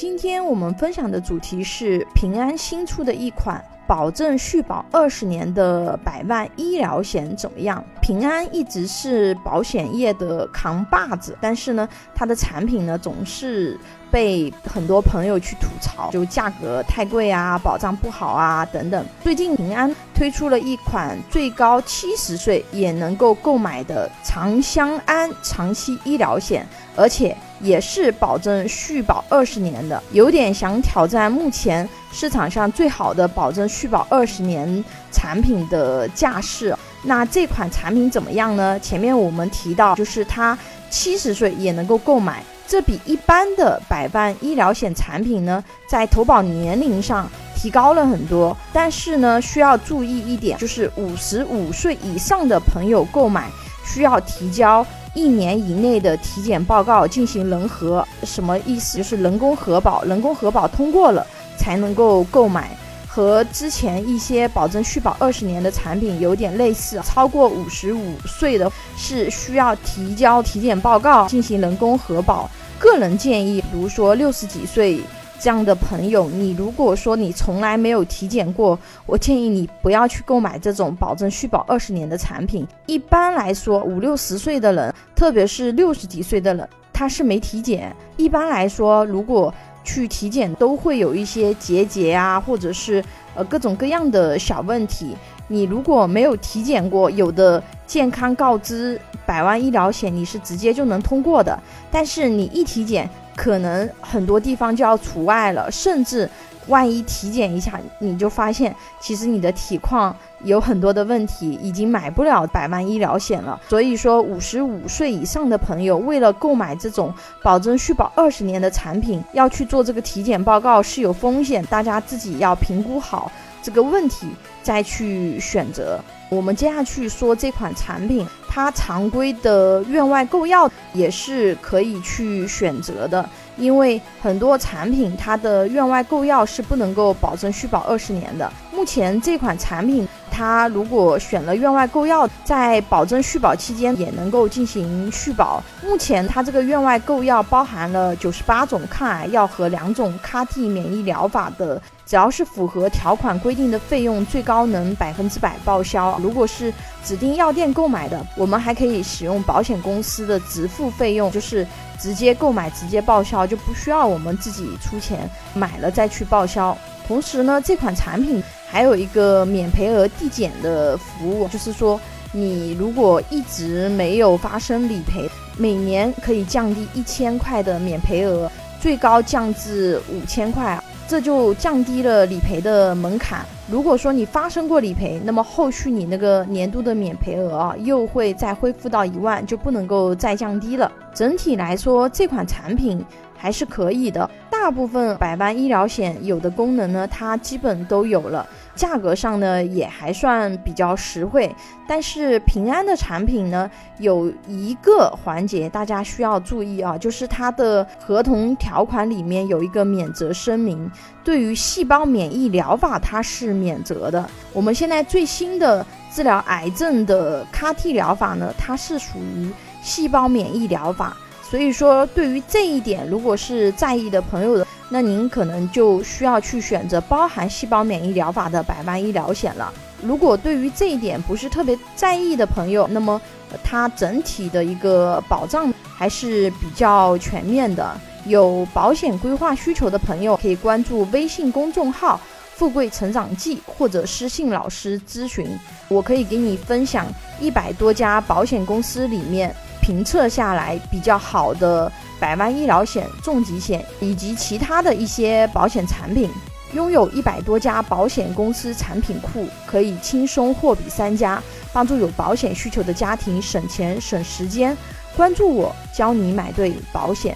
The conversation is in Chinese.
今天我们分享的主题是平安新出的一款保证续保二十年的百万医疗险怎么样？平安一直是保险业的扛把子，但是呢，它的产品呢总是。被很多朋友去吐槽，就价格太贵啊，保障不好啊等等。最近平安推出了一款最高七十岁也能够购买的长相安长期医疗险，而且也是保证续保二十年的，有点想挑战目前市场上最好的保证续保二十年产品的架势。那这款产品怎么样呢？前面我们提到，就是它七十岁也能够购买。这比一般的百万医疗险产品呢，在投保年龄上提高了很多。但是呢，需要注意一点，就是五十五岁以上的朋友购买需要提交一年以内的体检报告进行人核。什么意思？就是人工核保，人工核保通过了才能够购买。和之前一些保证续保二十年的产品有点类似，超过五十五岁的是需要提交体检报告进行人工核保。个人建议，比如说六十几岁这样的朋友，你如果说你从来没有体检过，我建议你不要去购买这种保证续保二十年的产品。一般来说，五六十岁的人，特别是六十几岁的人，他是没体检。一般来说，如果去体检都会有一些结节啊，或者是呃各种各样的小问题。你如果没有体检过，有的健康告知百万医疗险你是直接就能通过的，但是你一体检，可能很多地方就要除外了，甚至。万一体检一下，你就发现其实你的体况有很多的问题，已经买不了百万医疗险了。所以说，五十五岁以上的朋友，为了购买这种保证续保二十年的产品，要去做这个体检报告是有风险，大家自己要评估好这个问题再去选择。我们接下去说这款产品，它常规的院外购药也是可以去选择的。因为很多产品它的院外购药是不能够保证续保二十年的。目前这款产品，它如果选了院外购药，在保证续保期间也能够进行续保。目前它这个院外购药包含了九十八种抗癌药和两种 CAR-T 免疫疗法的，只要是符合条款规定的费用，最高能百分之百报销。如果是指定药店购买的，我们还可以使用保险公司的直付费用，就是直接购买直接报销，就不需要我们自己出钱买了再去报销。同时呢，这款产品还有一个免赔额递减的服务，就是说你如果一直没有发生理赔，每年可以降低一千块的免赔额，最高降至五千块。这就降低了理赔的门槛。如果说你发生过理赔，那么后续你那个年度的免赔额啊，又会再恢复到一万，就不能够再降低了。整体来说，这款产品还是可以的。大部分百万医疗险有的功能呢，它基本都有了。价格上呢也还算比较实惠，但是平安的产品呢有一个环节大家需要注意啊，就是它的合同条款里面有一个免责声明，对于细胞免疫疗法它是免责的。我们现在最新的治疗癌症的 CAR-T 疗法呢，它是属于细胞免疫疗法，所以说对于这一点，如果是在意的朋友的。那您可能就需要去选择包含细胞免疫疗法的百万医疗险了。如果对于这一点不是特别在意的朋友，那么它整体的一个保障还是比较全面的。有保险规划需求的朋友可以关注微信公众号“富贵成长记”或者私信老师咨询，我可以给你分享一百多家保险公司里面评测下来比较好的。百万医疗险、重疾险以及其他的一些保险产品，拥有一百多家保险公司产品库，可以轻松货比三家，帮助有保险需求的家庭省钱省时间。关注我，教你买对保险。